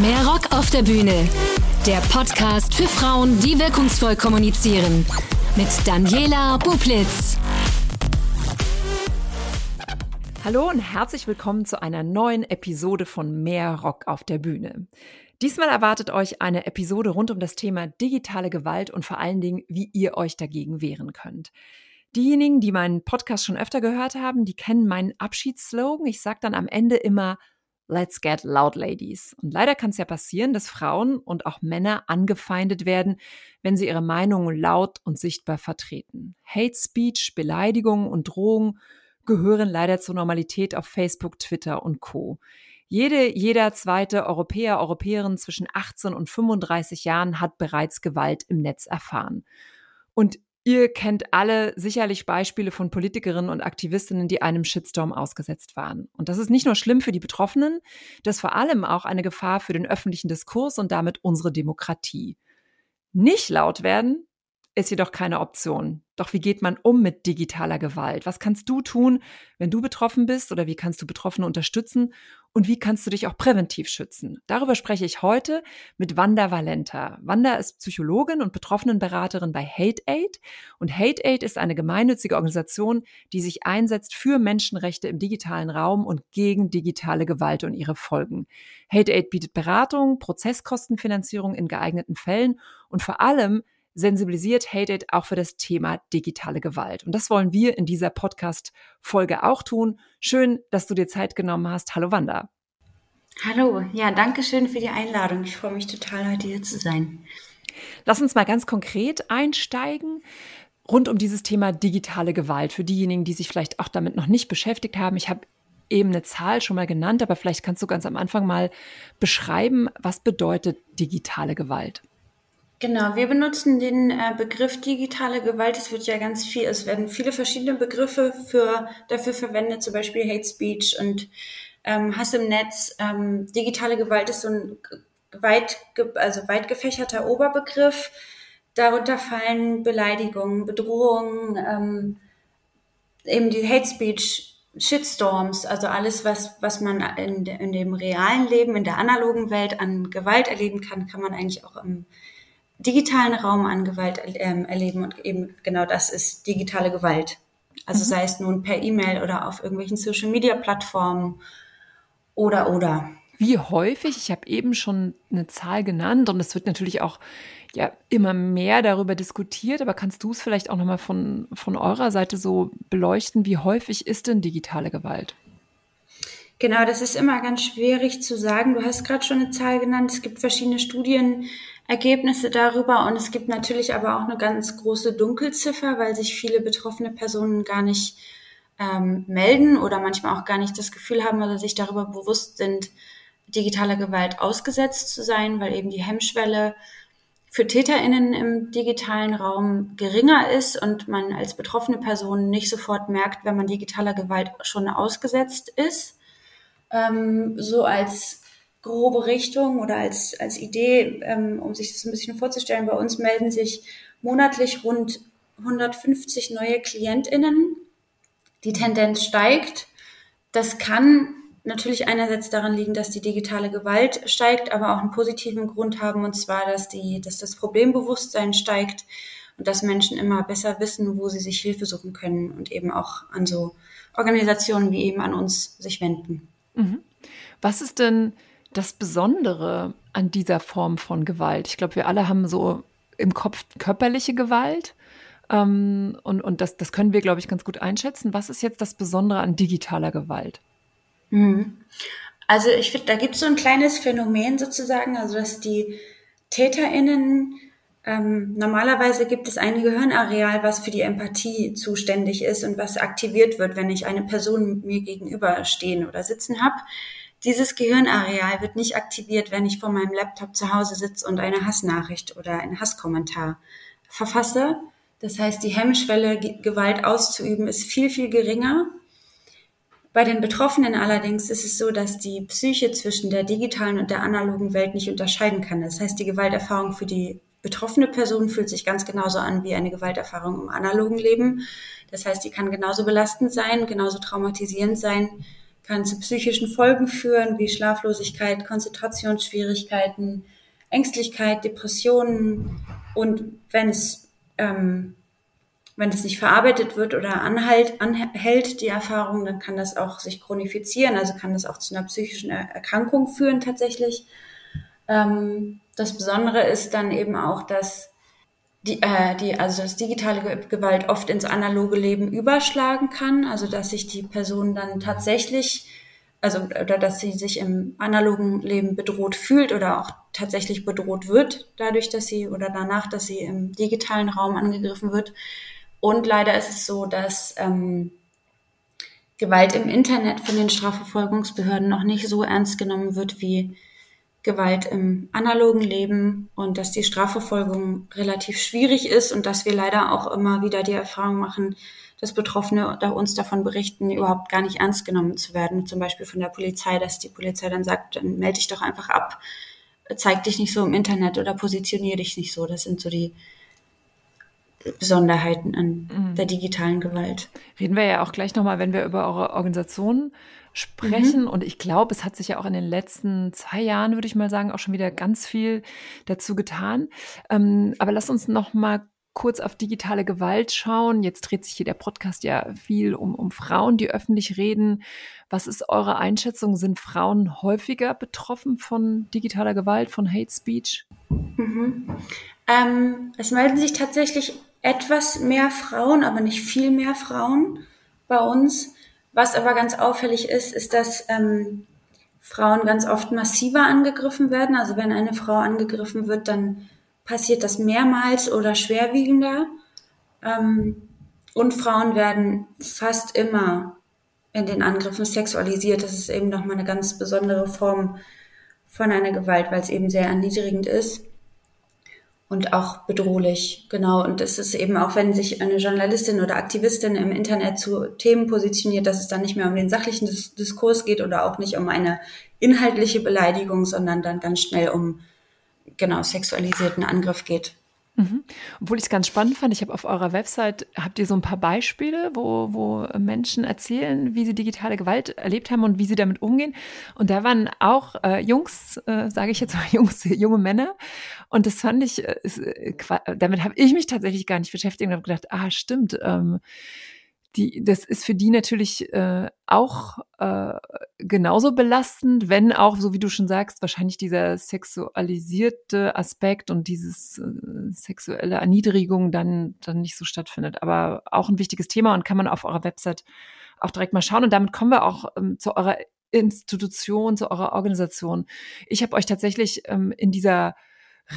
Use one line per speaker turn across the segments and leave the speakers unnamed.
Mehr Rock auf der Bühne. Der Podcast für Frauen, die wirkungsvoll kommunizieren. Mit Daniela Bublitz.
Hallo und herzlich willkommen zu einer neuen Episode von Mehr Rock auf der Bühne. Diesmal erwartet euch eine Episode rund um das Thema digitale Gewalt und vor allen Dingen, wie ihr euch dagegen wehren könnt. Diejenigen, die meinen Podcast schon öfter gehört haben, die kennen meinen Abschiedsslogan. Ich sage dann am Ende immer Let's get loud, ladies. Und leider kann es ja passieren, dass Frauen und auch Männer angefeindet werden, wenn sie ihre Meinungen laut und sichtbar vertreten. Hate Speech, Beleidigungen und Drohungen gehören leider zur Normalität auf Facebook, Twitter und Co. Jede, jeder zweite Europäer, Europäerin zwischen 18 und 35 Jahren hat bereits Gewalt im Netz erfahren. Und Ihr kennt alle sicherlich Beispiele von Politikerinnen und Aktivistinnen, die einem Shitstorm ausgesetzt waren. Und das ist nicht nur schlimm für die Betroffenen, das ist vor allem auch eine Gefahr für den öffentlichen Diskurs und damit unsere Demokratie. Nicht laut werden ist jedoch keine Option. Doch wie geht man um mit digitaler Gewalt? Was kannst du tun, wenn du betroffen bist oder wie kannst du Betroffene unterstützen und wie kannst du dich auch präventiv schützen? Darüber spreche ich heute mit Wanda Valenta. Wanda ist Psychologin und Betroffenenberaterin bei Hate Aid und Hate Aid ist eine gemeinnützige Organisation, die sich einsetzt für Menschenrechte im digitalen Raum und gegen digitale Gewalt und ihre Folgen. Hate Aid bietet Beratung, Prozesskostenfinanzierung in geeigneten Fällen und vor allem sensibilisiert Hated auch für das Thema digitale Gewalt. Und das wollen wir in dieser Podcast-Folge auch tun. Schön, dass du dir Zeit genommen hast. Hallo Wanda.
Hallo, ja, danke schön für die Einladung. Ich freue mich total, heute hier zu sein.
Lass uns mal ganz konkret einsteigen rund um dieses Thema digitale Gewalt. Für diejenigen, die sich vielleicht auch damit noch nicht beschäftigt haben. Ich habe eben eine Zahl schon mal genannt, aber vielleicht kannst du ganz am Anfang mal beschreiben, was bedeutet digitale Gewalt?
Genau, wir benutzen den äh, Begriff digitale Gewalt. Es wird ja ganz viel, es werden viele verschiedene Begriffe für, dafür verwendet, zum Beispiel Hate Speech und ähm, Hass im Netz. Ähm, digitale Gewalt ist so ein weit, also weit gefächerter Oberbegriff. Darunter fallen Beleidigungen, Bedrohungen, ähm, eben die Hate Speech, Shitstorms, also alles, was, was man in, in dem realen Leben, in der analogen Welt an Gewalt erleben kann, kann man eigentlich auch im digitalen Raum an Gewalt ähm, erleben und eben genau das ist digitale Gewalt. Also mhm. sei es nun per E-Mail oder auf irgendwelchen Social-Media-Plattformen oder oder.
Wie häufig, ich habe eben schon eine Zahl genannt und es wird natürlich auch ja immer mehr darüber diskutiert, aber kannst du es vielleicht auch nochmal von, von eurer Seite so beleuchten, wie häufig ist denn digitale Gewalt?
Genau, das ist immer ganz schwierig zu sagen. Du hast gerade schon eine Zahl genannt. Es gibt verschiedene Studien, Ergebnisse darüber und es gibt natürlich aber auch eine ganz große Dunkelziffer, weil sich viele betroffene Personen gar nicht ähm, melden oder manchmal auch gar nicht das Gefühl haben oder sich darüber bewusst sind, digitaler Gewalt ausgesetzt zu sein, weil eben die Hemmschwelle für TäterInnen im digitalen Raum geringer ist und man als betroffene Person nicht sofort merkt, wenn man digitaler Gewalt schon ausgesetzt ist. Ähm, so als grobe Richtung oder als, als Idee, ähm, um sich das ein bisschen vorzustellen, bei uns melden sich monatlich rund 150 neue KlientInnen. Die Tendenz steigt. Das kann natürlich einerseits daran liegen, dass die digitale Gewalt steigt, aber auch einen positiven Grund haben, und zwar, dass, die, dass das Problembewusstsein steigt und dass Menschen immer besser wissen, wo sie sich Hilfe suchen können und eben auch an so Organisationen wie eben an uns sich wenden.
Mhm. Was ist denn das Besondere an dieser Form von Gewalt? Ich glaube, wir alle haben so im Kopf körperliche Gewalt. Ähm, und und das, das können wir, glaube ich, ganz gut einschätzen. Was ist jetzt das Besondere an digitaler Gewalt?
Mhm. Also ich finde, da gibt es so ein kleines Phänomen sozusagen, also dass die TäterInnen ähm, normalerweise gibt es ein Gehirnareal, was für die Empathie zuständig ist und was aktiviert wird, wenn ich eine Person mir gegenüber stehen oder sitzen habe. Dieses Gehirnareal wird nicht aktiviert, wenn ich vor meinem Laptop zu Hause sitze und eine Hassnachricht oder einen Hasskommentar verfasse. Das heißt, die Hemmschwelle, Gewalt auszuüben, ist viel, viel geringer. Bei den Betroffenen allerdings ist es so, dass die Psyche zwischen der digitalen und der analogen Welt nicht unterscheiden kann. Das heißt, die Gewalterfahrung für die betroffene Person fühlt sich ganz genauso an wie eine Gewalterfahrung im analogen Leben. Das heißt, die kann genauso belastend sein, genauso traumatisierend sein kann zu psychischen Folgen führen, wie Schlaflosigkeit, Konzentrationsschwierigkeiten, Ängstlichkeit, Depressionen. Und wenn es, ähm, wenn es nicht verarbeitet wird oder anhält, anhält, die Erfahrung, dann kann das auch sich chronifizieren, also kann das auch zu einer psychischen Erkrankung führen tatsächlich. Ähm, das Besondere ist dann eben auch, dass die, äh, die, also das digitale Gewalt oft ins analoge Leben überschlagen kann, also dass sich die Person dann tatsächlich, also oder dass sie sich im analogen Leben bedroht fühlt oder auch tatsächlich bedroht wird, dadurch, dass sie oder danach, dass sie im digitalen Raum angegriffen wird. Und leider ist es so, dass ähm, Gewalt im Internet von den Strafverfolgungsbehörden noch nicht so ernst genommen wird wie Gewalt im analogen Leben und dass die Strafverfolgung relativ schwierig ist und dass wir leider auch immer wieder die Erfahrung machen, dass Betroffene uns davon berichten, überhaupt gar nicht ernst genommen zu werden, zum Beispiel von der Polizei, dass die Polizei dann sagt, dann melde dich doch einfach ab, zeig dich nicht so im Internet oder positionier dich nicht so. Das sind so die Besonderheiten an mhm. der digitalen Gewalt.
Reden wir ja auch gleich nochmal, wenn wir über eure Organisation sprechen. Mhm. Und ich glaube, es hat sich ja auch in den letzten zwei Jahren, würde ich mal sagen, auch schon wieder ganz viel dazu getan. Ähm, aber lass uns noch mal kurz auf digitale Gewalt schauen. Jetzt dreht sich hier der Podcast ja viel um, um Frauen, die öffentlich reden. Was ist eure Einschätzung? Sind Frauen häufiger betroffen von digitaler Gewalt, von Hate Speech?
Mhm. Ähm, es melden sich tatsächlich etwas mehr Frauen, aber nicht viel mehr Frauen bei uns. Was aber ganz auffällig ist, ist, dass ähm, Frauen ganz oft massiver angegriffen werden. Also wenn eine Frau angegriffen wird, dann passiert das mehrmals oder schwerwiegender. Ähm, und Frauen werden fast immer in den Angriffen sexualisiert. Das ist eben nochmal eine ganz besondere Form von einer Gewalt, weil es eben sehr erniedrigend ist und auch bedrohlich. Genau. Und es ist eben auch, wenn sich eine Journalistin oder Aktivistin im Internet zu Themen positioniert, dass es dann nicht mehr um den sachlichen Diskurs geht oder auch nicht um eine inhaltliche Beleidigung, sondern dann ganz schnell um genau sexualisierten Angriff geht.
Mhm. Obwohl ich es ganz spannend fand, ich habe auf eurer Website, habt ihr so ein paar Beispiele, wo, wo Menschen erzählen, wie sie digitale Gewalt erlebt haben und wie sie damit umgehen. Und da waren auch äh, Jungs, äh, sage ich jetzt mal Jungs, junge Männer. Und das fand ich, äh, äh, damit habe ich mich tatsächlich gar nicht beschäftigt und habe gedacht, ah, stimmt. Ähm, die, das ist für die natürlich äh, auch äh, genauso belastend, wenn auch, so wie du schon sagst, wahrscheinlich dieser sexualisierte Aspekt und dieses äh, sexuelle Erniedrigung dann, dann nicht so stattfindet. Aber auch ein wichtiges Thema und kann man auf eurer Website auch direkt mal schauen. Und damit kommen wir auch ähm, zu eurer Institution, zu eurer Organisation. Ich habe euch tatsächlich ähm, in dieser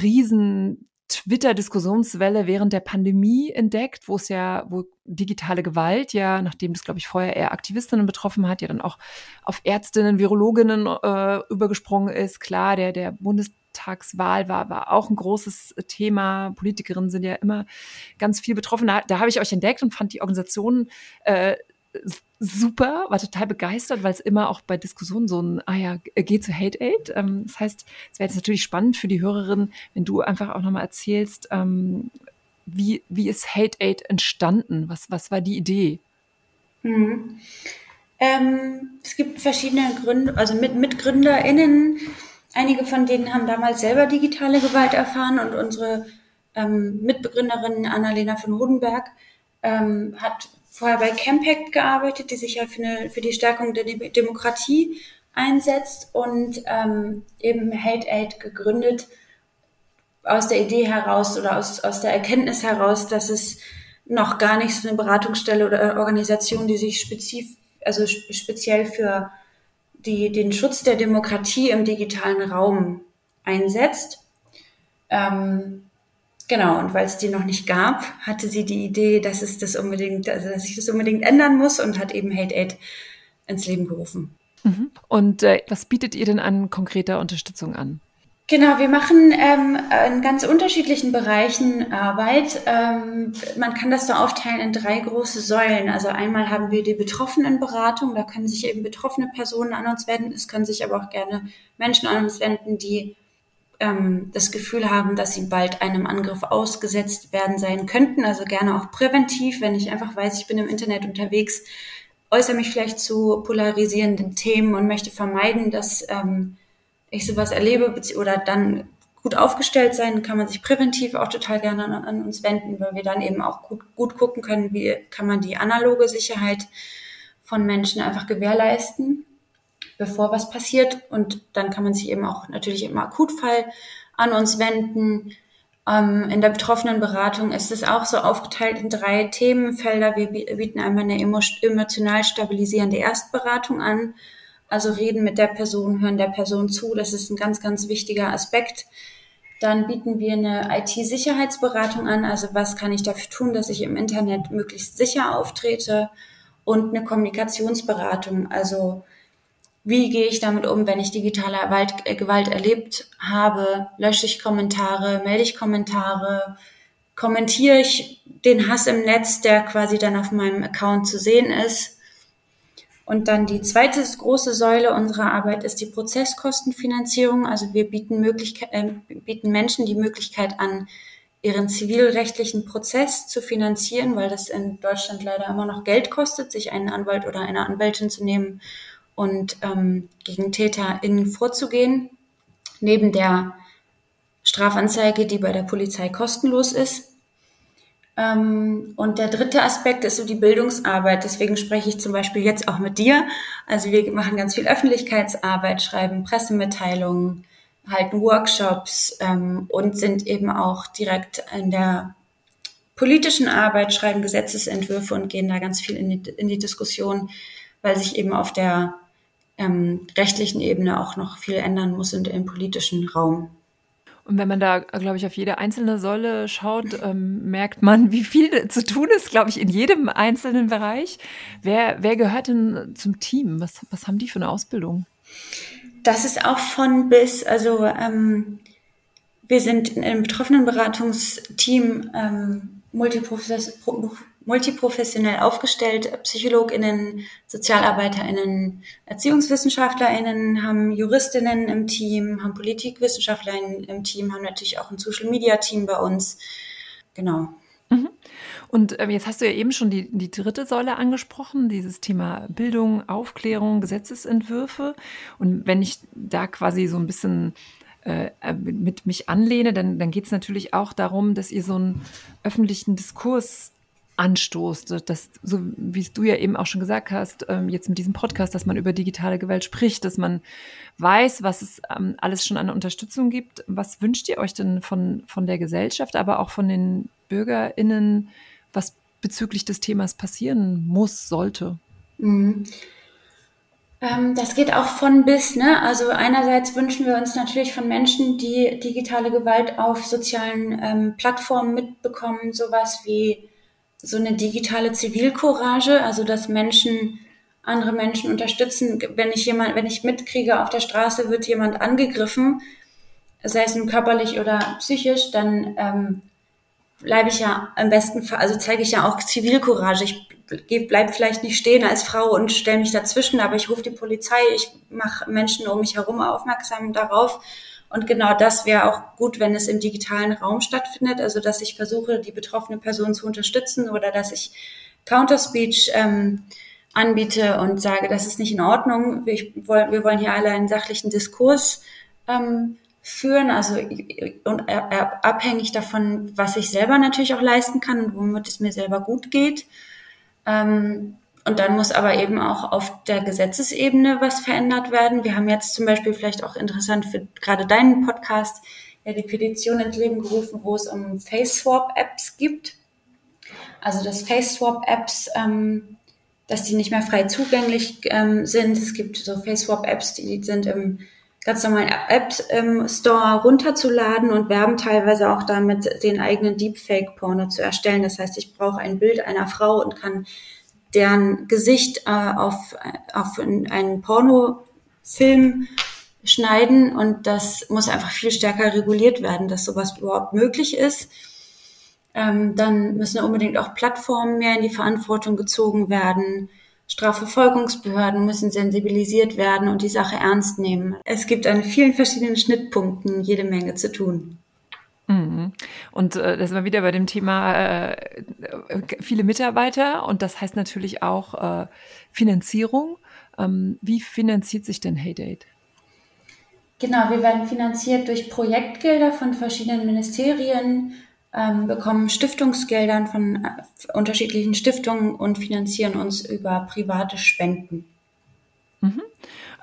riesen Twitter-Diskussionswelle während der Pandemie entdeckt, wo es ja, wo digitale Gewalt ja, nachdem das, glaube ich, vorher eher Aktivistinnen betroffen hat, ja dann auch auf Ärztinnen, Virologinnen äh, übergesprungen ist. Klar, der, der Bundestagswahl war, war auch ein großes Thema. Politikerinnen sind ja immer ganz viel betroffen. Da, da habe ich euch entdeckt und fand die Organisation äh, super, war total begeistert, weil es immer auch bei Diskussionen so ein, ah ja, geht zu Hate Aid. Ähm, das heißt, es wäre jetzt natürlich spannend für die Hörerin, wenn du einfach auch nochmal erzählst, ähm, wie, wie ist Hate Aid entstanden? Was, was war die Idee?
Mhm. Ähm, es gibt verschiedene Gründe, also mit MitgründerInnen. Einige von denen haben damals selber digitale Gewalt erfahren und unsere ähm, Mitbegründerin Annalena von Hodenberg ähm, hat vorher bei Campact gearbeitet, die sich ja für, eine, für die Stärkung der Demokratie einsetzt und ähm, eben Hate Aid gegründet aus der Idee heraus oder aus, aus der Erkenntnis heraus, dass es noch gar nicht so eine Beratungsstelle oder Organisation, die sich spezif also speziell für die, den Schutz der Demokratie im digitalen Raum einsetzt. Ähm, Genau, und weil es die noch nicht gab, hatte sie die Idee, dass es das unbedingt, also dass ich das unbedingt ändern muss und hat eben Hate Aid ins Leben gerufen.
Mhm. Und äh, was bietet ihr denn an konkreter Unterstützung an?
Genau, wir machen ähm, in ganz unterschiedlichen Bereichen Arbeit. Ähm, man kann das so aufteilen in drei große Säulen. Also einmal haben wir die Betroffenenberatung, da können sich eben betroffene Personen an uns wenden. Es können sich aber auch gerne Menschen an uns wenden, die ähm, das Gefühl haben, dass sie bald einem Angriff ausgesetzt werden sein könnten. Also gerne auch präventiv, wenn ich einfach weiß, ich bin im Internet unterwegs äußere mich vielleicht zu polarisierenden Themen und möchte vermeiden, dass ähm, ich sowas erlebe oder dann gut aufgestellt sein, kann man sich präventiv auch total gerne an, an, uns wenden, weil wir dann eben auch gut, gut gucken können, wie kann man die analoge Sicherheit von Menschen einfach gewährleisten, bevor was passiert. Und dann kann man sich eben auch natürlich im Akutfall an uns wenden. Ähm, in der betroffenen Beratung ist es auch so aufgeteilt in drei Themenfelder. Wir bieten einmal eine emotional stabilisierende Erstberatung an. Also reden mit der Person, hören der Person zu. Das ist ein ganz, ganz wichtiger Aspekt. Dann bieten wir eine IT-Sicherheitsberatung an. Also was kann ich dafür tun, dass ich im Internet möglichst sicher auftrete? Und eine Kommunikationsberatung. Also wie gehe ich damit um, wenn ich digitale Gewalt, äh, Gewalt erlebt habe? Lösche ich Kommentare, melde ich Kommentare, kommentiere ich den Hass im Netz, der quasi dann auf meinem Account zu sehen ist? Und dann die zweite große Säule unserer Arbeit ist die Prozesskostenfinanzierung. Also wir bieten, Möglichkeit, äh, bieten Menschen die Möglichkeit an, ihren zivilrechtlichen Prozess zu finanzieren, weil das in Deutschland leider immer noch Geld kostet, sich einen Anwalt oder eine Anwältin zu nehmen und ähm, gegen TäterInnen vorzugehen. Neben der Strafanzeige, die bei der Polizei kostenlos ist. Ähm, und der dritte Aspekt ist so die Bildungsarbeit. Deswegen spreche ich zum Beispiel jetzt auch mit dir. Also wir machen ganz viel Öffentlichkeitsarbeit, schreiben Pressemitteilungen, halten Workshops ähm, und sind eben auch direkt in der politischen Arbeit, schreiben Gesetzesentwürfe und gehen da ganz viel in die, in die Diskussion, weil sich eben auf der ähm, rechtlichen Ebene auch noch viel ändern muss in dem politischen Raum.
Und wenn man da, glaube ich, auf jede einzelne Säule schaut, ähm, merkt man, wie viel zu tun ist, glaube ich, in jedem einzelnen Bereich. Wer, wer gehört denn zum Team? Was, was haben die für eine Ausbildung?
Das ist auch von bis. Also ähm, wir sind im betroffenen Beratungsteam ähm, multiprofessionell aufgestellt. PsychologInnen, SozialarbeiterInnen, ErziehungswissenschaftlerInnen, haben JuristInnen im Team, haben PolitikwissenschaftlerInnen im Team, haben natürlich auch ein Social-Media-Team bei uns. Genau.
Mhm. Und ähm, jetzt hast du ja eben schon die, die dritte Säule angesprochen, dieses Thema Bildung, Aufklärung, Gesetzesentwürfe. Und wenn ich da quasi so ein bisschen äh, mit mich anlehne, dann, dann geht es natürlich auch darum, dass ihr so einen öffentlichen Diskurs anstoßt, dass, so wie du ja eben auch schon gesagt hast, ähm, jetzt mit diesem Podcast, dass man über digitale Gewalt spricht, dass man weiß, was es ähm, alles schon an Unterstützung gibt. Was wünscht ihr euch denn von, von der Gesellschaft, aber auch von den BürgerInnen, was bezüglich des Themas passieren muss, sollte? Mhm.
Ähm, das geht auch von bis, ne? Also einerseits wünschen wir uns natürlich von Menschen, die digitale Gewalt auf sozialen ähm, Plattformen mitbekommen, sowas wie so eine digitale Zivilcourage, also dass Menschen andere Menschen unterstützen. Wenn ich jemand, wenn ich mitkriege, auf der Straße wird jemand angegriffen, sei es nun körperlich oder psychisch, dann ähm, bleibe ich ja am besten, also zeige ich ja auch Zivilcourage. Ich bleibe vielleicht nicht stehen als Frau und stelle mich dazwischen, aber ich rufe die Polizei, ich mache Menschen um mich herum aufmerksam darauf und genau das wäre auch gut, wenn es im digitalen Raum stattfindet, also dass ich versuche, die betroffene Person zu unterstützen oder dass ich Counterspeech ähm, anbiete und sage, das ist nicht in Ordnung. Wir, wir wollen hier alle einen sachlichen Diskurs ähm, führen, also und äh, äh, abhängig davon, was ich selber natürlich auch leisten kann und womit es mir selber gut geht. Ähm, und dann muss aber eben auch auf der Gesetzesebene was verändert werden. Wir haben jetzt zum Beispiel vielleicht auch interessant für gerade deinen Podcast ja die Petition ins Leben gerufen, wo es um Face-Swap-Apps gibt. Also dass Face-Swap-Apps, ähm, dass die nicht mehr frei zugänglich ähm, sind. Es gibt so Face-Swap-Apps, die sind im ganz normalen App-Store runterzuladen und werben teilweise auch damit, den eigenen Deepfake-Porno zu erstellen. Das heißt, ich brauche ein Bild einer Frau und kann deren Gesicht äh, auf, auf einen Pornofilm schneiden und das muss einfach viel stärker reguliert werden, dass sowas überhaupt möglich ist. Ähm, dann müssen unbedingt auch Plattformen mehr in die Verantwortung gezogen werden. Strafverfolgungsbehörden müssen sensibilisiert werden und die Sache ernst nehmen. Es gibt an vielen verschiedenen Schnittpunkten jede Menge zu tun.
Mhm. Und äh, da sind wir wieder bei dem Thema äh, viele Mitarbeiter und das heißt natürlich auch äh, Finanzierung. Ähm, wie finanziert sich denn HeyDate?
Genau, wir werden finanziert durch Projektgelder von verschiedenen Ministerien, ähm, bekommen Stiftungsgeldern von äh, unterschiedlichen Stiftungen und finanzieren uns über private Spenden.
Mhm.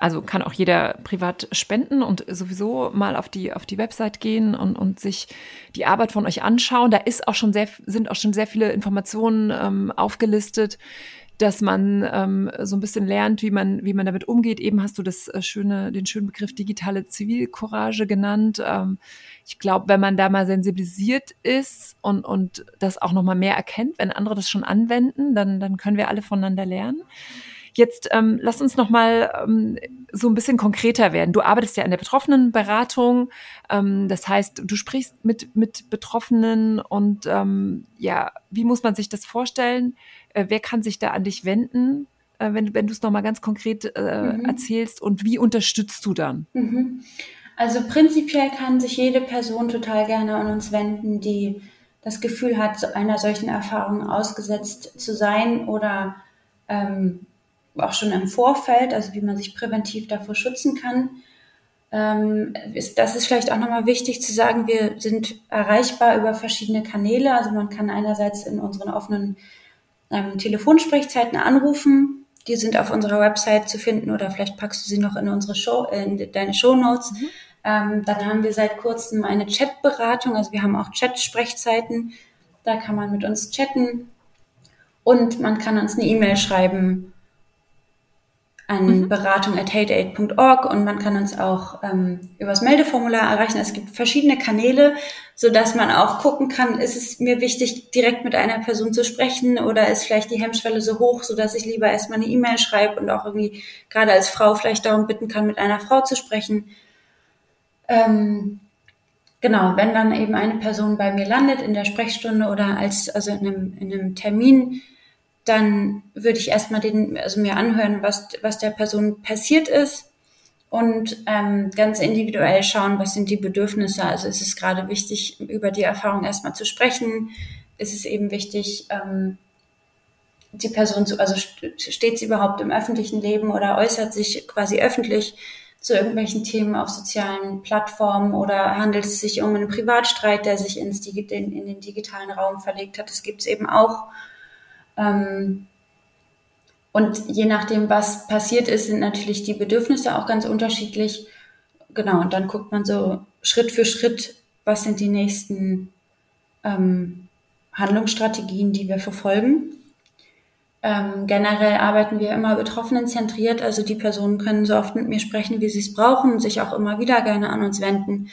Also kann auch jeder privat spenden und sowieso mal auf die, auf die Website gehen und, und sich die Arbeit von euch anschauen. Da ist auch schon sehr, sind auch schon sehr viele Informationen ähm, aufgelistet, dass man ähm, so ein bisschen lernt, wie man, wie man damit umgeht. Eben hast du das äh, schöne, den schönen Begriff digitale Zivilcourage genannt. Ähm, ich glaube, wenn man da mal sensibilisiert ist und, und das auch nochmal mehr erkennt, wenn andere das schon anwenden, dann, dann können wir alle voneinander lernen. Jetzt ähm, lass uns noch mal ähm, so ein bisschen konkreter werden. Du arbeitest ja in der Betroffenenberatung, ähm, das heißt, du sprichst mit mit Betroffenen und ähm, ja, wie muss man sich das vorstellen? Äh, wer kann sich da an dich wenden, äh, wenn wenn du es noch mal ganz konkret äh, mhm. erzählst und wie unterstützt du dann?
Mhm. Also prinzipiell kann sich jede Person total gerne an uns wenden, die das Gefühl hat, einer solchen Erfahrung ausgesetzt zu sein oder ähm, auch schon im Vorfeld, also wie man sich präventiv davor schützen kann. Ähm, ist, das ist vielleicht auch nochmal wichtig zu sagen, wir sind erreichbar über verschiedene Kanäle. Also man kann einerseits in unseren offenen ähm, Telefonsprechzeiten anrufen. Die sind auf unserer Website zu finden oder vielleicht packst du sie noch in unsere Show, in deine Show Notes. Mhm. Ähm, dann haben wir seit kurzem eine Chatberatung, also wir haben auch Chat-Sprechzeiten. Da kann man mit uns chatten und man kann uns eine E-Mail schreiben an mhm. beratung.hateaid.org und man kann uns auch ähm, übers Meldeformular erreichen. Es gibt verschiedene Kanäle, so dass man auch gucken kann, ist es mir wichtig, direkt mit einer Person zu sprechen oder ist vielleicht die Hemmschwelle so hoch, so dass ich lieber erstmal eine E-Mail schreibe und auch irgendwie gerade als Frau vielleicht darum bitten kann, mit einer Frau zu sprechen. Ähm, genau, wenn dann eben eine Person bei mir landet in der Sprechstunde oder als, also in einem, in einem Termin, dann würde ich erstmal den, also mir anhören, was, was der Person passiert ist und ähm, ganz individuell schauen, was sind die Bedürfnisse. Also ist es gerade wichtig, über die Erfahrung erstmal zu sprechen? Ist es eben wichtig, ähm, die Person zu, also steht sie überhaupt im öffentlichen Leben oder äußert sich quasi öffentlich zu irgendwelchen Themen auf sozialen Plattformen oder handelt es sich um einen Privatstreit, der sich ins, in, in den digitalen Raum verlegt hat? Das gibt es eben auch. Ähm, und je nachdem, was passiert ist, sind natürlich die Bedürfnisse auch ganz unterschiedlich. Genau, und dann guckt man so Schritt für Schritt, was sind die nächsten ähm, Handlungsstrategien, die wir verfolgen. Ähm, generell arbeiten wir immer Betroffenen zentriert, also die Personen können so oft mit mir sprechen, wie sie es brauchen, sich auch immer wieder gerne an uns wenden.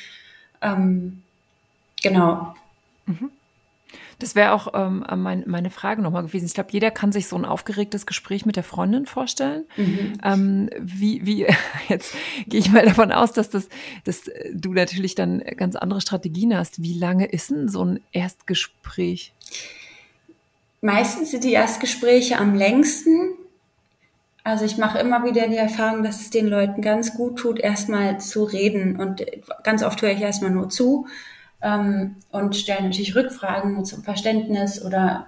Ähm, genau.
Mhm. Das wäre auch ähm, mein, meine Frage nochmal gewesen. Ich glaube, jeder kann sich so ein aufgeregtes Gespräch mit der Freundin vorstellen. Mhm. Ähm, wie, wie, jetzt gehe ich mal davon aus, dass, das, dass du natürlich dann ganz andere Strategien hast. Wie lange ist denn so ein Erstgespräch?
Meistens sind die Erstgespräche am längsten. Also ich mache immer wieder die Erfahrung, dass es den Leuten ganz gut tut, erstmal zu reden. Und ganz oft höre ich erstmal nur zu ähm, und stellen natürlich Rückfragen zum Verständnis oder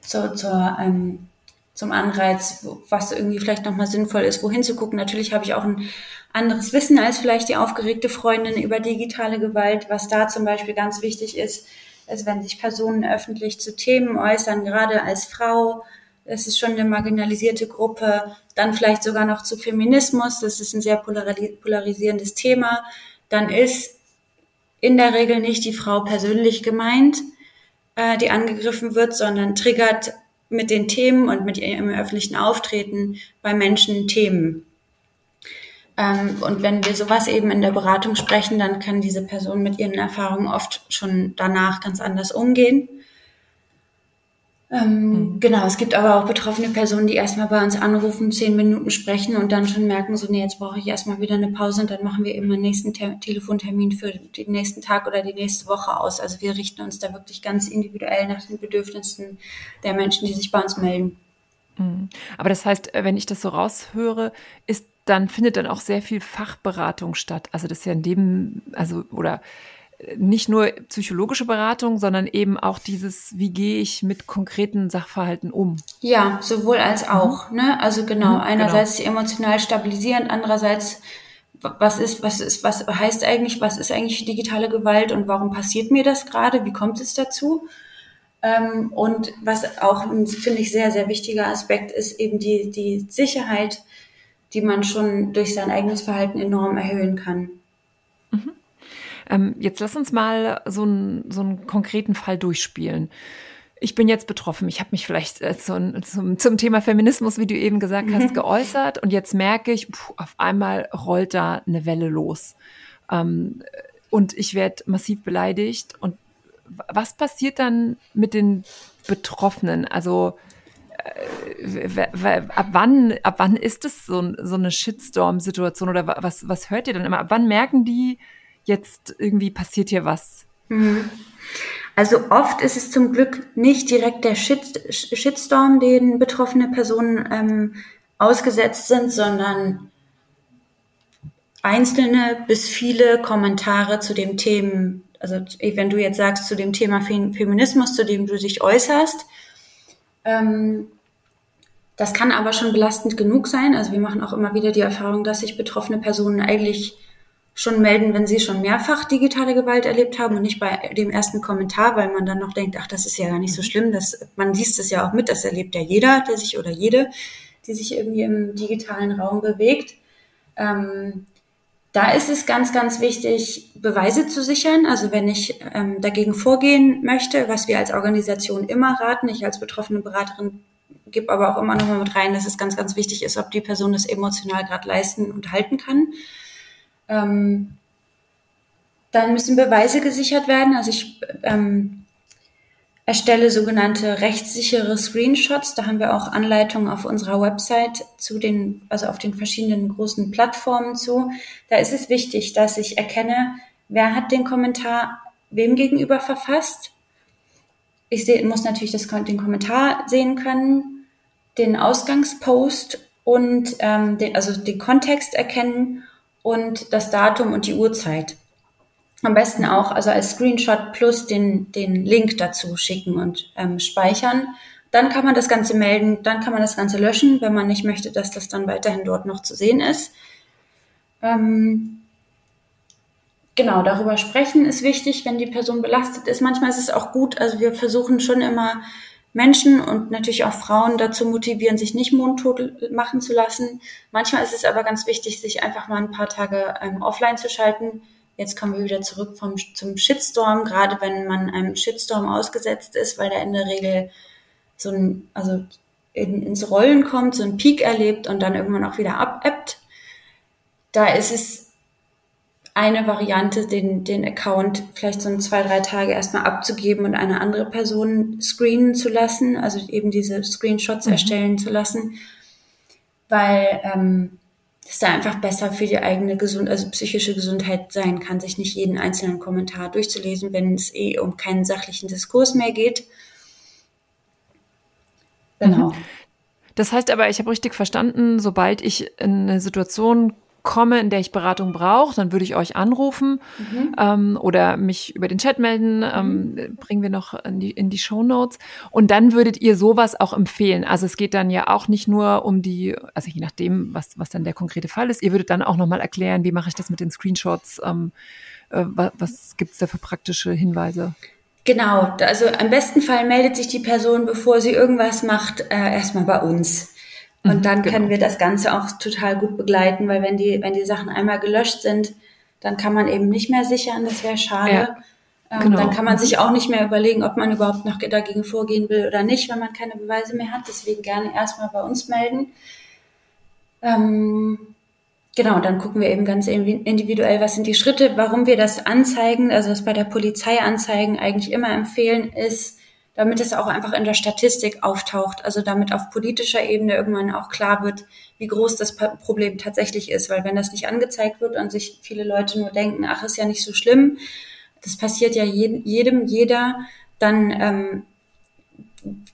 zu, zur, ähm, zum Anreiz, was irgendwie vielleicht nochmal sinnvoll ist, wohin zu gucken. Natürlich habe ich auch ein anderes Wissen als vielleicht die aufgeregte Freundin über digitale Gewalt. Was da zum Beispiel ganz wichtig ist, ist, wenn sich Personen öffentlich zu Themen äußern, gerade als Frau, das ist schon eine marginalisierte Gruppe, dann vielleicht sogar noch zu Feminismus, das ist ein sehr polarisierendes Thema, dann ist in der Regel nicht die Frau persönlich gemeint, äh, die angegriffen wird, sondern triggert mit den Themen und mit ihrem öffentlichen Auftreten bei Menschen Themen. Ähm, und wenn wir sowas eben in der Beratung sprechen, dann kann diese Person mit ihren Erfahrungen oft schon danach ganz anders umgehen. Ähm, mhm. Genau, es gibt aber auch betroffene Personen, die erstmal bei uns anrufen, zehn Minuten sprechen und dann schon merken, so, nee, jetzt brauche ich erstmal wieder eine Pause und dann machen wir eben einen nächsten Te Telefontermin für den nächsten Tag oder die nächste Woche aus. Also wir richten uns da wirklich ganz individuell nach den Bedürfnissen der Menschen, die sich bei uns melden.
Mhm. Aber das heißt, äh, wenn ich das so raushöre, ist dann findet dann auch sehr viel Fachberatung statt. Also das ist ja in dem, also oder nicht nur psychologische Beratung, sondern eben auch dieses, wie gehe ich mit konkreten Sachverhalten um?
Ja, sowohl als mhm. auch. Mhm. Ne? Also genau, mhm, einerseits genau. emotional stabilisierend, andererseits was ist, was ist, was heißt eigentlich, was ist eigentlich digitale Gewalt und warum passiert mir das gerade? Wie kommt es dazu? Ähm, und was auch ein, finde ich, sehr, sehr wichtiger Aspekt ist eben die, die Sicherheit, die man schon durch sein eigenes Verhalten enorm erhöhen kann.
Ähm, jetzt lass uns mal so, ein, so einen konkreten Fall durchspielen. Ich bin jetzt betroffen. Ich habe mich vielleicht äh, zum, zum, zum, Thema Feminismus, wie du eben gesagt hast, mhm. geäußert. Und jetzt merke ich, puh, auf einmal rollt da eine Welle los. Ähm, und ich werde massiv beleidigt. Und was passiert dann mit den Betroffenen? Also ab wann, ab wann ist es so, so eine Shitstorm-Situation oder was, was hört ihr dann immer? Ab wann merken die, jetzt irgendwie passiert hier was?
Mhm. Also oft ist es zum Glück nicht direkt der Shit, Shitstorm, den betroffene Personen ähm, ausgesetzt sind, sondern einzelne bis viele Kommentare zu dem Thema, also wenn du jetzt sagst zu dem Thema Feminismus, zu dem du dich äußerst, ähm, das kann aber schon belastend genug sein. Also wir machen auch immer wieder die Erfahrung, dass sich betroffene Personen eigentlich schon melden, wenn sie schon mehrfach digitale Gewalt erlebt haben und nicht bei dem ersten Kommentar, weil man dann noch denkt, ach, das ist ja gar nicht so schlimm. Das, man liest es ja auch mit, das erlebt ja jeder, der sich oder jede, die sich irgendwie im digitalen Raum bewegt. Ähm, da ist es ganz, ganz wichtig, Beweise zu sichern. Also wenn ich ähm, dagegen vorgehen möchte, was wir als Organisation immer raten, ich als betroffene Beraterin gebe aber auch immer noch mal mit rein, dass es ganz, ganz wichtig ist, ob die Person das emotional gerade leisten und halten kann. Ähm, dann müssen Beweise gesichert werden. Also ich ähm, erstelle sogenannte rechtssichere Screenshots. Da haben wir auch Anleitungen auf unserer Website zu den, also auf den verschiedenen großen Plattformen zu. Da ist es wichtig, dass ich erkenne, wer hat den Kommentar wem gegenüber verfasst. Ich seh, muss natürlich das, den Kommentar sehen können, den Ausgangspost und ähm, den, also den Kontext erkennen und das Datum und die Uhrzeit. Am besten auch also als Screenshot plus den, den Link dazu schicken und ähm, speichern. Dann kann man das Ganze melden, dann kann man das Ganze löschen, wenn man nicht möchte, dass das dann weiterhin dort noch zu sehen ist. Ähm, genau, darüber sprechen ist wichtig, wenn die Person belastet ist. Manchmal ist es auch gut, also wir versuchen schon immer Menschen und natürlich auch Frauen dazu motivieren, sich nicht mundtot machen zu lassen. Manchmal ist es aber ganz wichtig, sich einfach mal ein paar Tage ähm, offline zu schalten. Jetzt kommen wir wieder zurück vom, zum Shitstorm, gerade wenn man einem Shitstorm ausgesetzt ist, weil der in der Regel so ein, also in, ins Rollen kommt, so ein Peak erlebt und dann irgendwann auch wieder abebbt. Da ist es eine Variante, den, den Account vielleicht so ein zwei, drei Tage erstmal abzugeben und eine andere Person screenen zu lassen, also eben diese Screenshots mhm. erstellen zu lassen, weil ähm, es da einfach besser für die eigene Gesund also psychische Gesundheit sein kann, sich nicht jeden einzelnen Kommentar durchzulesen, wenn es eh um keinen sachlichen Diskurs mehr geht.
Genau. Mhm. Das heißt aber, ich habe richtig verstanden, sobald ich in eine Situation komme, in der ich Beratung brauche, dann würde ich euch anrufen mhm. ähm, oder mich über den Chat melden. Ähm, mhm. Bringen wir noch in die, in die Show Notes. Und dann würdet ihr sowas auch empfehlen. Also es geht dann ja auch nicht nur um die, also je nachdem, was, was dann der konkrete Fall ist, ihr würdet dann auch nochmal erklären, wie mache ich das mit den Screenshots, ähm, äh, was, was gibt es da für praktische Hinweise?
Genau, also im besten Fall meldet sich die Person, bevor sie irgendwas macht, äh, erstmal bei uns. Und mhm, dann genau. können wir das Ganze auch total gut begleiten, weil wenn die, wenn die Sachen einmal gelöscht sind, dann kann man eben nicht mehr sichern, das wäre schade. Ja, ähm, genau. Dann kann man sich auch nicht mehr überlegen, ob man überhaupt noch dagegen vorgehen will oder nicht, wenn man keine Beweise mehr hat. Deswegen gerne erstmal bei uns melden. Ähm, genau, dann gucken wir eben ganz individuell, was sind die Schritte, warum wir das anzeigen, also das bei der Polizei anzeigen eigentlich immer empfehlen ist, damit es auch einfach in der Statistik auftaucht, also damit auf politischer Ebene irgendwann auch klar wird, wie groß das Problem tatsächlich ist, weil wenn das nicht angezeigt wird und sich viele Leute nur denken, ach, ist ja nicht so schlimm, das passiert ja jedem, jeder, dann ähm,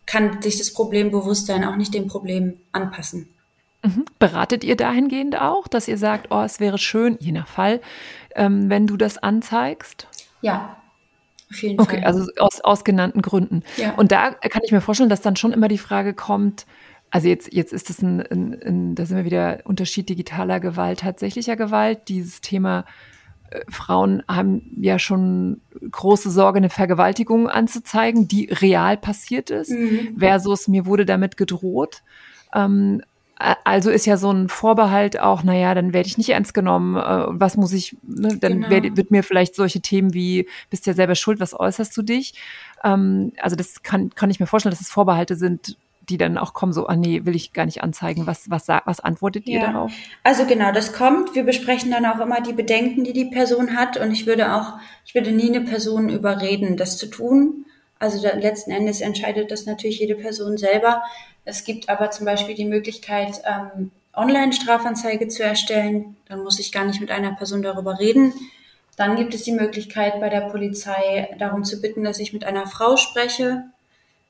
kann sich das Problembewusstsein auch nicht dem Problem anpassen.
Mhm. Beratet ihr dahingehend auch, dass ihr sagt, oh, es wäre schön, je nach Fall, ähm, wenn du das anzeigst?
Ja,
auf jeden okay, Fall. also aus, aus genannten Gründen. Ja. Und da kann ich mir vorstellen, dass dann schon immer die Frage kommt, also jetzt, jetzt ist es ein, ein, ein, da sind wir wieder Unterschied digitaler Gewalt, tatsächlicher Gewalt. Dieses Thema äh, Frauen haben ja schon große Sorge, eine Vergewaltigung anzuzeigen, die real passiert ist, mhm. versus mir wurde damit gedroht. Ähm, also ist ja so ein Vorbehalt auch, naja, dann werde ich nicht ernst genommen. Äh, was muss ich, ne, dann genau. werd, wird mir vielleicht solche Themen wie, bist ja selber schuld, was äußerst du dich? Ähm, also das kann, kann ich mir vorstellen, dass es Vorbehalte sind, die dann auch kommen, so, ah nee, will ich gar nicht anzeigen. Was, was, was antwortet ihr ja. darauf?
Also genau, das kommt. Wir besprechen dann auch immer die Bedenken, die die Person hat. Und ich würde auch, ich würde nie eine Person überreden, das zu tun. Also da, letzten Endes entscheidet das natürlich jede Person selber. Es gibt aber zum Beispiel die Möglichkeit, ähm, Online-Strafanzeige zu erstellen. Dann muss ich gar nicht mit einer Person darüber reden. Dann gibt es die Möglichkeit, bei der Polizei darum zu bitten, dass ich mit einer Frau spreche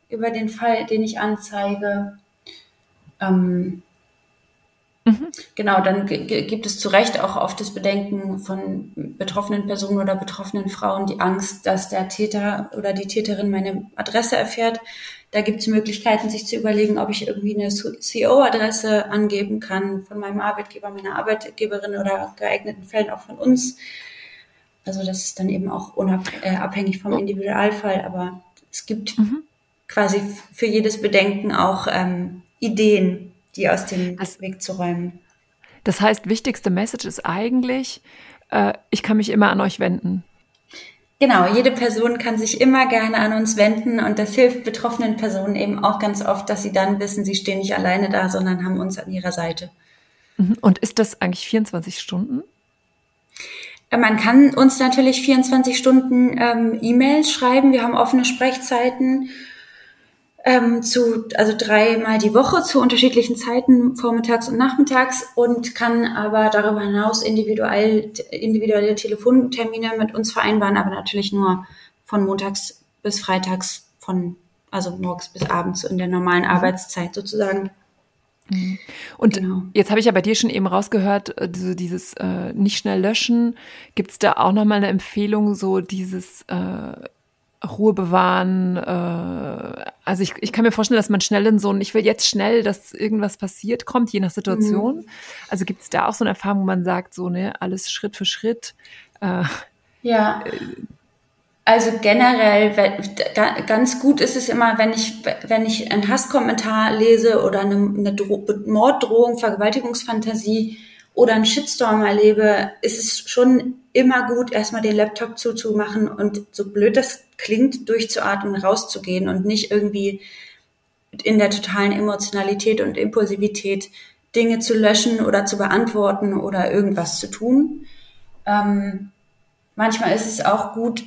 über den Fall, den ich anzeige. Ähm, mhm. Genau, dann gibt es zu Recht auch oft das Bedenken von betroffenen Personen oder betroffenen Frauen die Angst, dass der Täter oder die Täterin meine Adresse erfährt. Da gibt es Möglichkeiten, sich zu überlegen, ob ich irgendwie eine CO-Adresse angeben kann von meinem Arbeitgeber, meiner Arbeitgeberin oder geeigneten Fällen auch von uns. Also das ist dann eben auch unabhängig äh, vom Individualfall, aber es gibt mhm. quasi für jedes Bedenken auch ähm, Ideen, die aus dem das, Weg zu räumen.
Das heißt, wichtigste Message ist eigentlich, äh, ich kann mich immer an euch wenden.
Genau, jede Person kann sich immer gerne an uns wenden und das hilft betroffenen Personen eben auch ganz oft, dass sie dann wissen, sie stehen nicht alleine da, sondern haben uns an ihrer Seite.
Mhm. Und ist das eigentlich 24 Stunden?
Äh, man kann uns natürlich 24 Stunden ähm, E-Mails schreiben. Wir haben offene Sprechzeiten ähm, zu, also dreimal die Woche zu unterschiedlichen Zeiten, vormittags und nachmittags und kann aber darüber hinaus individuell, individuelle Telefontermine mit uns vereinbaren, aber natürlich nur von montags bis freitags von, also morgens bis abends in der normalen mhm. Arbeitszeit sozusagen.
Mhm. Und genau. jetzt habe ich ja bei dir schon eben rausgehört, äh, diese, dieses äh, nicht schnell löschen. Gibt es da auch nochmal eine Empfehlung, so dieses äh, Ruhe bewahren. Äh, also ich, ich kann mir vorstellen, dass man schnell in so ein, ich will jetzt schnell, dass irgendwas passiert, kommt, je nach Situation. Mhm. Also gibt es da auch so eine Erfahrung, wo man sagt, so, ne, alles Schritt für Schritt.
Äh, ja. Also generell, ganz gut ist es immer, wenn ich, wenn ich einen Hasskommentar lese oder eine, eine Morddrohung, Vergewaltigungsfantasie, oder einen Shitstorm erlebe, ist es schon immer gut, erstmal den Laptop zuzumachen und so blöd das klingt, durchzuatmen, rauszugehen und nicht irgendwie in der totalen Emotionalität und Impulsivität Dinge zu löschen oder zu beantworten oder irgendwas zu tun. Ähm, manchmal ist es auch gut,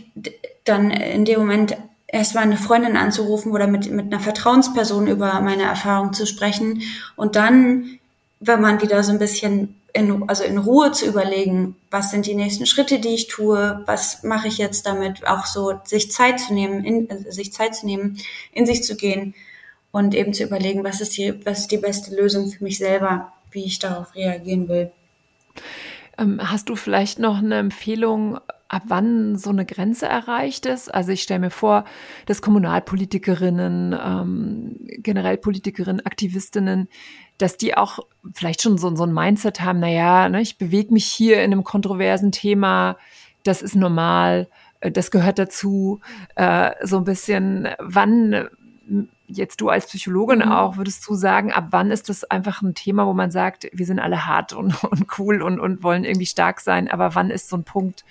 dann in dem Moment erstmal eine Freundin anzurufen oder mit, mit einer Vertrauensperson über meine Erfahrung zu sprechen und dann, wenn man wieder so ein bisschen in, also in Ruhe zu überlegen, was sind die nächsten Schritte, die ich tue, was mache ich jetzt damit, auch so sich Zeit zu nehmen, in, also sich Zeit zu nehmen, in sich zu gehen und eben zu überlegen, was ist die, was ist die beste Lösung für mich selber, wie ich darauf reagieren will.
Ähm, hast du vielleicht noch eine Empfehlung, ab wann so eine Grenze erreicht ist? Also ich stelle mir vor, dass Kommunalpolitikerinnen, ähm, generell Politikerinnen, Aktivistinnen, dass die auch vielleicht schon so, so ein Mindset haben, naja, ne, ich bewege mich hier in einem kontroversen Thema, das ist normal, äh, das gehört dazu, äh, so ein bisschen, wann, jetzt du als Psychologin mhm. auch, würdest du sagen, ab wann ist das einfach ein Thema, wo man sagt, wir sind alle hart und, und cool und, und wollen irgendwie stark sein, aber wann ist so ein Punkt,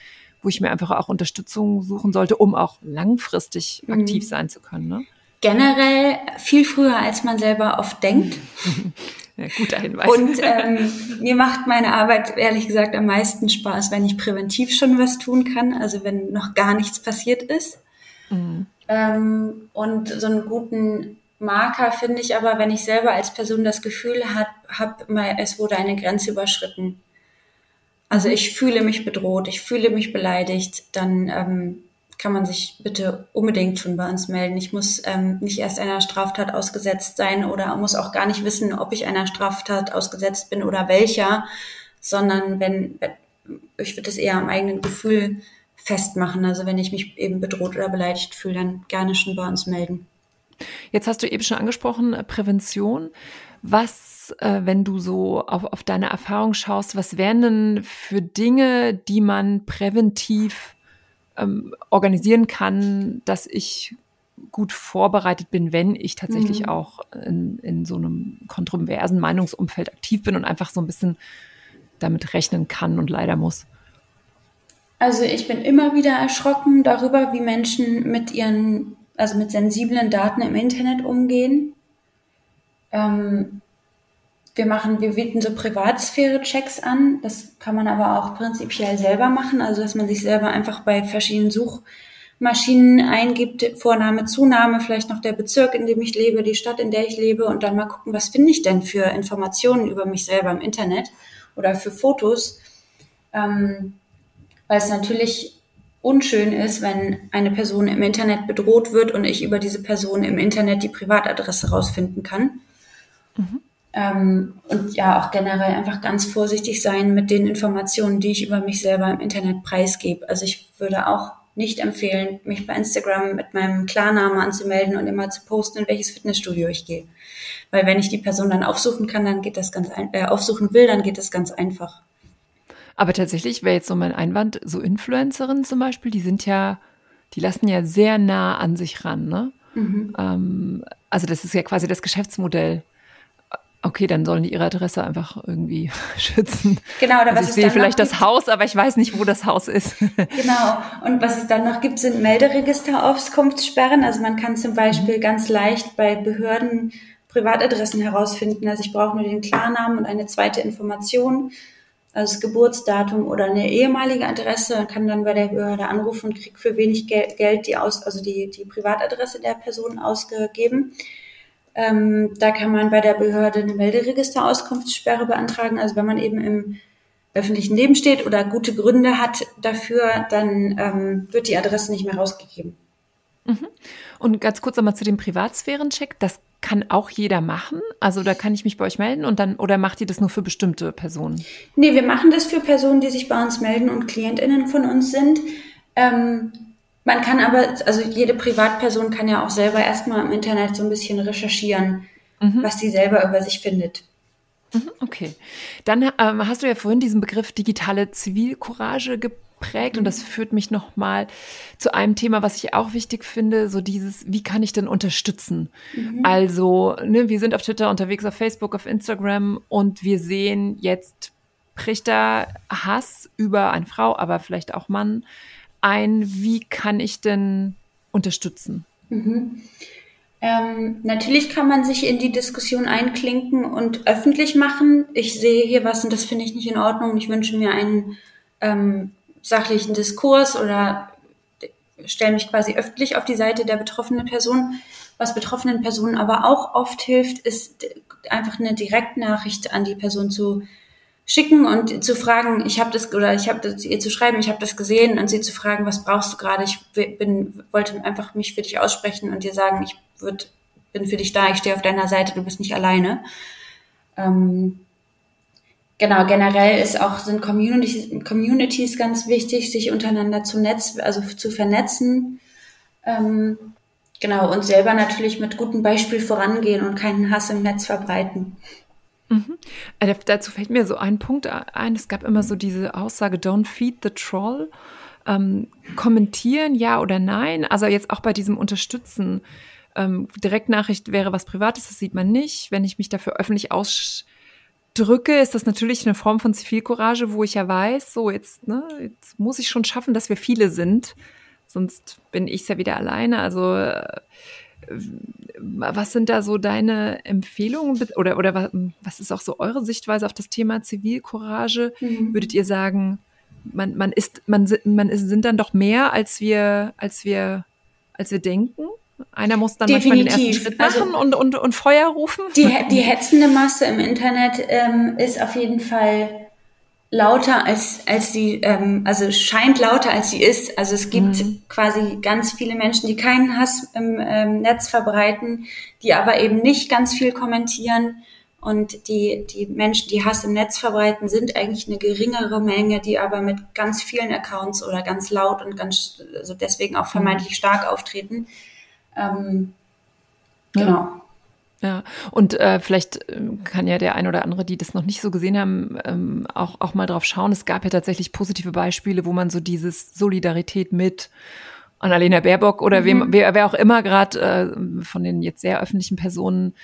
wo ich mir einfach auch Unterstützung suchen sollte, um auch langfristig mhm. aktiv sein zu können? Ne?
generell viel früher, als man selber oft denkt.
Ja, guter Hinweis.
Und ähm, mir macht meine Arbeit ehrlich gesagt am meisten Spaß, wenn ich präventiv schon was tun kann, also wenn noch gar nichts passiert ist. Mhm. Ähm, und so einen guten Marker finde ich aber, wenn ich selber als Person das Gefühl habe, hab, es wurde eine Grenze überschritten. Also mhm. ich fühle mich bedroht, ich fühle mich beleidigt, dann ähm, kann man sich bitte unbedingt schon bei uns melden. Ich muss ähm, nicht erst einer Straftat ausgesetzt sein oder muss auch gar nicht wissen, ob ich einer Straftat ausgesetzt bin oder welcher, sondern wenn, ich würde es eher am eigenen Gefühl festmachen. Also wenn ich mich eben bedroht oder beleidigt fühle, dann gerne schon bei uns melden.
Jetzt hast du eben schon angesprochen, äh, Prävention. Was, äh, wenn du so auf, auf deine Erfahrung schaust, was wären denn für Dinge, die man präventiv ähm, organisieren kann, dass ich gut vorbereitet bin, wenn ich tatsächlich mhm. auch in, in so einem kontroversen Meinungsumfeld aktiv bin und einfach so ein bisschen damit rechnen kann und leider muss?
Also ich bin immer wieder erschrocken darüber, wie Menschen mit ihren, also mit sensiblen Daten im Internet umgehen. Ähm, wir machen, wir bieten so Privatsphäre-Checks an. Das kann man aber auch prinzipiell selber machen, also dass man sich selber einfach bei verschiedenen Suchmaschinen eingibt, Vorname, Zunahme, vielleicht noch der Bezirk, in dem ich lebe, die Stadt, in der ich lebe und dann mal gucken, was finde ich denn für Informationen über mich selber im Internet oder für Fotos. Ähm, weil es natürlich unschön ist, wenn eine Person im Internet bedroht wird und ich über diese Person im Internet die Privatadresse rausfinden kann. Mhm. Ähm, und ja, auch generell einfach ganz vorsichtig sein mit den Informationen, die ich über mich selber im Internet preisgebe. Also ich würde auch nicht empfehlen, mich bei Instagram mit meinem Klarnamen anzumelden und immer zu posten, in welches Fitnessstudio ich gehe. Weil wenn ich die Person dann aufsuchen kann, dann geht das ganz ein, äh, aufsuchen will, dann geht das ganz einfach.
Aber tatsächlich wäre jetzt so mein Einwand, so Influencerinnen zum Beispiel, die sind ja, die lassen ja sehr nah an sich ran, ne? Mhm. Ähm, also das ist ja quasi das Geschäftsmodell. Okay, dann sollen die ihre Adresse einfach irgendwie schützen. Genau, oder also was ich sehe vielleicht das Haus, aber ich weiß nicht, wo das Haus ist.
Genau. Und was es dann noch gibt, sind Melderegister-Auskunftssperren. Also man kann zum Beispiel mhm. ganz leicht bei Behörden Privatadressen herausfinden. Also ich brauche nur den Klarnamen und eine zweite Information also das Geburtsdatum oder eine ehemalige Adresse und kann dann bei der Behörde anrufen und kriegt für wenig Geld die aus, also die, die Privatadresse der Person ausgegeben. Ähm, da kann man bei der Behörde eine Melderegisterauskunftssperre beantragen. Also wenn man eben im öffentlichen Leben steht oder gute Gründe hat dafür, dann ähm, wird die Adresse nicht mehr rausgegeben.
Mhm. Und ganz kurz nochmal zu dem Privatsphärencheck. Das kann auch jeder machen? Also da kann ich mich bei euch melden und dann oder macht ihr das nur für bestimmte Personen?
Nee, wir machen das für Personen, die sich bei uns melden und KlientInnen von uns sind. Ähm, man kann aber, also jede Privatperson kann ja auch selber erstmal im Internet so ein bisschen recherchieren, mhm. was sie selber über sich findet.
Mhm, okay. Dann ähm, hast du ja vorhin diesen Begriff digitale Zivilcourage ge prägt. Und das führt mich nochmal zu einem Thema, was ich auch wichtig finde, so dieses, wie kann ich denn unterstützen? Mhm. Also, ne, wir sind auf Twitter unterwegs, auf Facebook, auf Instagram und wir sehen jetzt bricht da Hass über eine Frau, aber vielleicht auch Mann ein. Wie kann ich denn unterstützen?
Mhm. Ähm, natürlich kann man sich in die Diskussion einklinken und öffentlich machen. Ich sehe hier was und das finde ich nicht in Ordnung. Ich wünsche mir einen ähm, sachlichen Diskurs oder stelle mich quasi öffentlich auf die Seite der betroffenen Person. Was betroffenen Personen aber auch oft hilft, ist einfach eine Direktnachricht an die Person zu schicken und zu fragen, ich habe das oder ich habe das ihr zu schreiben, ich habe das gesehen und sie zu fragen, was brauchst du gerade? Ich bin wollte einfach mich für dich aussprechen und dir sagen, ich würd, bin für dich da, ich stehe auf deiner Seite, du bist nicht alleine. Ähm, genau, generell ist auch, sind Communities, Communities ganz wichtig, sich untereinander zu netz, also zu vernetzen. Ähm, genau, und selber natürlich mit gutem Beispiel vorangehen und keinen Hass im Netz verbreiten.
Mhm. Äh, dazu fällt mir so ein Punkt ein. Es gab immer so diese Aussage, don't feed the troll. Ähm, kommentieren, ja oder nein? Also jetzt auch bei diesem Unterstützen. Ähm, Direktnachricht wäre was Privates, das sieht man nicht. Wenn ich mich dafür öffentlich aus drücke, ist das natürlich eine Form von Zivilcourage, wo ich ja weiß, so jetzt, ne, jetzt muss ich schon schaffen, dass wir viele sind. Sonst bin ich ja wieder alleine. Also äh, was sind da so deine Empfehlungen oder, oder was ist auch so eure Sichtweise auf das Thema Zivilcourage? Mhm. Würdet ihr sagen, man, man ist, man, man ist, sind dann doch mehr, als wir, als wir, als wir denken? Einer muss dann Definitiv. manchmal den ersten Schritt also machen also, und, und, und Feuer rufen.
Die, die hetzende Masse im Internet ähm, ist auf jeden Fall lauter als als sie ähm, also scheint lauter als sie ist also es gibt mhm. quasi ganz viele Menschen die keinen Hass im ähm, Netz verbreiten die aber eben nicht ganz viel kommentieren Und die, die Menschen, die Hass im Netz verbreiten, sind eigentlich eine geringere Menge, die aber mit ganz vielen Accounts oder ganz laut und ganz, also deswegen auch vermeintlich stark auftreten. Ähm, genau.
Ja. Und äh, vielleicht äh, kann ja der ein oder andere, die das noch nicht so gesehen haben, ähm, auch, auch mal drauf schauen. Es gab ja tatsächlich positive Beispiele, wo man so dieses Solidarität mit Annalena Baerbock oder mhm. wem, wer, wer auch immer gerade äh, von den jetzt sehr öffentlichen Personen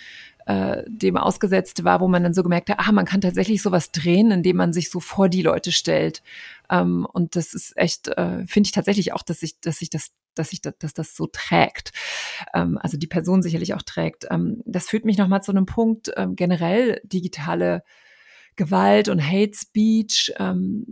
äh, dem ausgesetzt war, wo man dann so gemerkt hat, ah, man kann tatsächlich sowas drehen, indem man sich so vor die Leute stellt. Ähm, und das ist echt, äh, finde ich tatsächlich auch, dass sich, dass sich das dass sich das, dass das so trägt. Ähm, also die Person sicherlich auch trägt. Ähm, das führt mich nochmal zu einem Punkt, ähm, generell digitale Gewalt und Hate Speech. Ähm,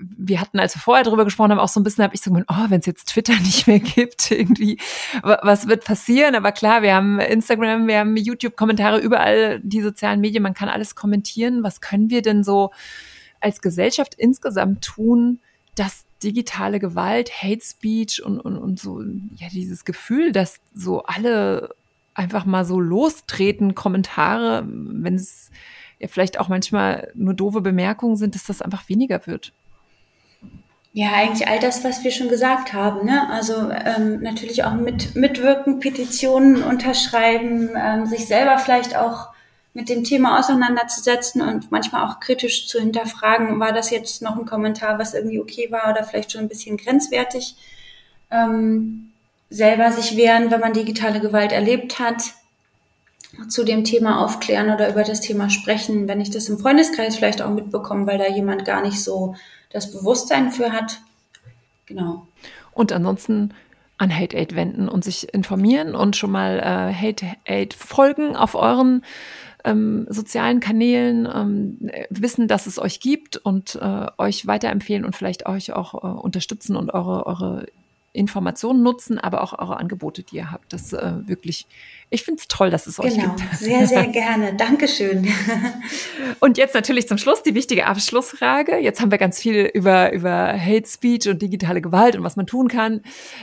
wir hatten, als wir vorher darüber gesprochen haben, auch so ein bisschen, habe ich so gemeint, oh, wenn es jetzt Twitter nicht mehr gibt, irgendwie, was wird passieren? Aber klar, wir haben Instagram, wir haben YouTube-Kommentare, überall die sozialen Medien, man kann alles kommentieren. Was können wir denn so als Gesellschaft insgesamt tun, dass digitale Gewalt, Hate Speech und, und, und so, ja, dieses Gefühl, dass so alle einfach mal so lostreten, Kommentare, wenn es ja vielleicht auch manchmal nur doofe Bemerkungen sind, dass das einfach weniger wird.
Ja, eigentlich all das, was wir schon gesagt haben. Ne? Also ähm, natürlich auch mit, mitwirken, Petitionen unterschreiben, ähm, sich selber vielleicht auch mit dem Thema auseinanderzusetzen und manchmal auch kritisch zu hinterfragen, war das jetzt noch ein Kommentar, was irgendwie okay war oder vielleicht schon ein bisschen grenzwertig. Ähm, selber sich wehren, wenn man digitale Gewalt erlebt hat, zu dem Thema aufklären oder über das Thema sprechen, wenn ich das im Freundeskreis vielleicht auch mitbekomme, weil da jemand gar nicht so das Bewusstsein für hat. Genau.
Und ansonsten an Hate Aid wenden und sich informieren und schon mal äh, Hate Aid folgen auf euren ähm, sozialen Kanälen, ähm, wissen, dass es euch gibt und äh, euch weiterempfehlen und vielleicht euch auch äh, unterstützen und eure, eure Informationen nutzen, aber auch eure Angebote, die ihr habt. Das äh, wirklich ich finde es toll, dass es euch
genau,
gibt.
Genau, sehr, sehr gerne. Dankeschön.
Und jetzt natürlich zum Schluss die wichtige Abschlussfrage. Jetzt haben wir ganz viel über, über Hate Speech und digitale Gewalt und was man tun kann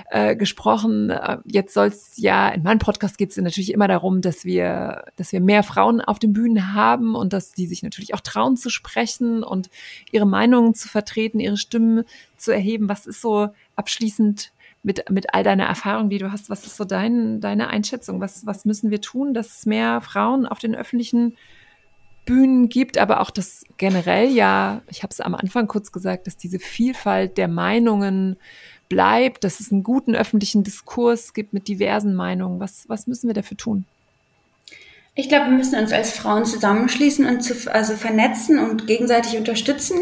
äh, gesprochen. Äh, jetzt soll es ja, in meinem Podcast geht es natürlich immer darum, dass wir, dass wir mehr Frauen auf den Bühnen haben und dass die sich natürlich auch trauen zu sprechen und ihre Meinungen zu vertreten, ihre Stimmen zu erheben. Was ist so abschließend mit, mit all deiner Erfahrung, die du hast, was ist so dein, deine Einschätzung? Was, was müssen wir tun, dass es mehr Frauen auf den öffentlichen Bühnen gibt, aber auch das generell ja, ich habe es am Anfang kurz gesagt, dass diese Vielfalt der Meinungen bleibt, dass es einen guten öffentlichen Diskurs gibt mit diversen Meinungen. Was, was müssen wir dafür tun?
Ich glaube, wir müssen uns als Frauen zusammenschließen und zu, also vernetzen und gegenseitig unterstützen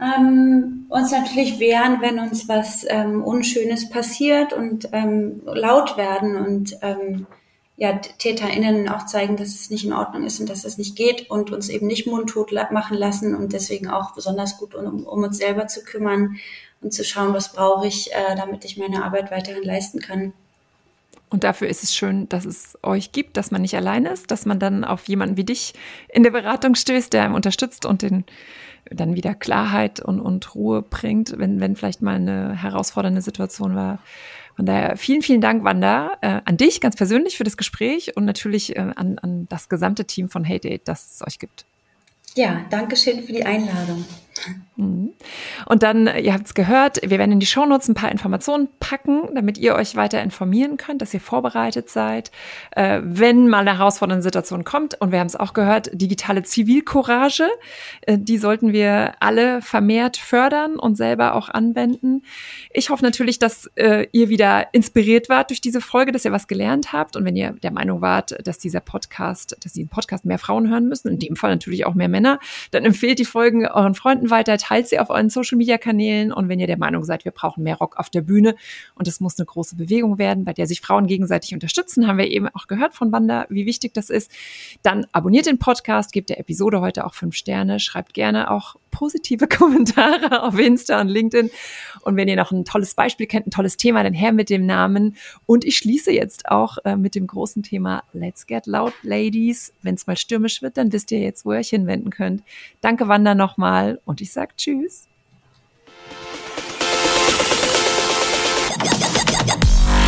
ähm, uns natürlich wehren, wenn uns was ähm, Unschönes passiert und ähm, laut werden und ähm, ja, TäterInnen auch zeigen, dass es nicht in Ordnung ist und dass es nicht geht und uns eben nicht mundtot machen lassen und deswegen auch besonders gut, um, um uns selber zu kümmern und zu schauen, was brauche ich, äh, damit ich meine Arbeit weiterhin leisten kann.
Und dafür ist es schön, dass es euch gibt, dass man nicht allein ist, dass man dann auf jemanden wie dich in der Beratung stößt, der einem unterstützt und den dann wieder Klarheit und, und Ruhe bringt, wenn, wenn vielleicht mal eine herausfordernde Situation war. Von daher vielen, vielen Dank, Wanda, äh, an dich ganz persönlich für das Gespräch und natürlich äh, an, an das gesamte Team von Hate Aid, das es euch gibt.
Ja, danke schön für die Einladung.
Mhm. Und dann, ihr habt es gehört, wir werden in die Shownotes ein paar Informationen packen, damit ihr euch weiter informieren könnt, dass ihr vorbereitet seid, äh, wenn mal eine herausfordernde Situation kommt. Und wir haben es auch gehört, digitale Zivilcourage, äh, die sollten wir alle vermehrt fördern und selber auch anwenden. Ich hoffe natürlich, dass äh, ihr wieder inspiriert wart durch diese Folge, dass ihr was gelernt habt. Und wenn ihr der Meinung wart, dass dieser Podcast, dass diesen Podcast mehr Frauen hören müssen, in dem Fall natürlich auch mehr Männer, dann empfehlt die Folgen euren Freunden weiter, teilt sie auf euren Social Media Kanälen. Und wenn ihr der Meinung seid, wir brauchen mehr Rock auf der Bühne und es muss eine große Bewegung werden, bei der sich Frauen gegenseitig unterstützen, haben wir eben auch gehört von Wanda, wie wichtig das ist, dann abonniert den Podcast, gebt der Episode heute auch fünf Sterne, schreibt gerne auch positive Kommentare auf Insta und LinkedIn und wenn ihr noch ein tolles Beispiel kennt, ein tolles Thema, dann her mit dem Namen und ich schließe jetzt auch äh, mit dem großen Thema Let's Get Loud Ladies. Wenn es mal stürmisch wird, dann wisst ihr jetzt, wo ihr euch hinwenden könnt. Danke Wanda nochmal und ich sage Tschüss.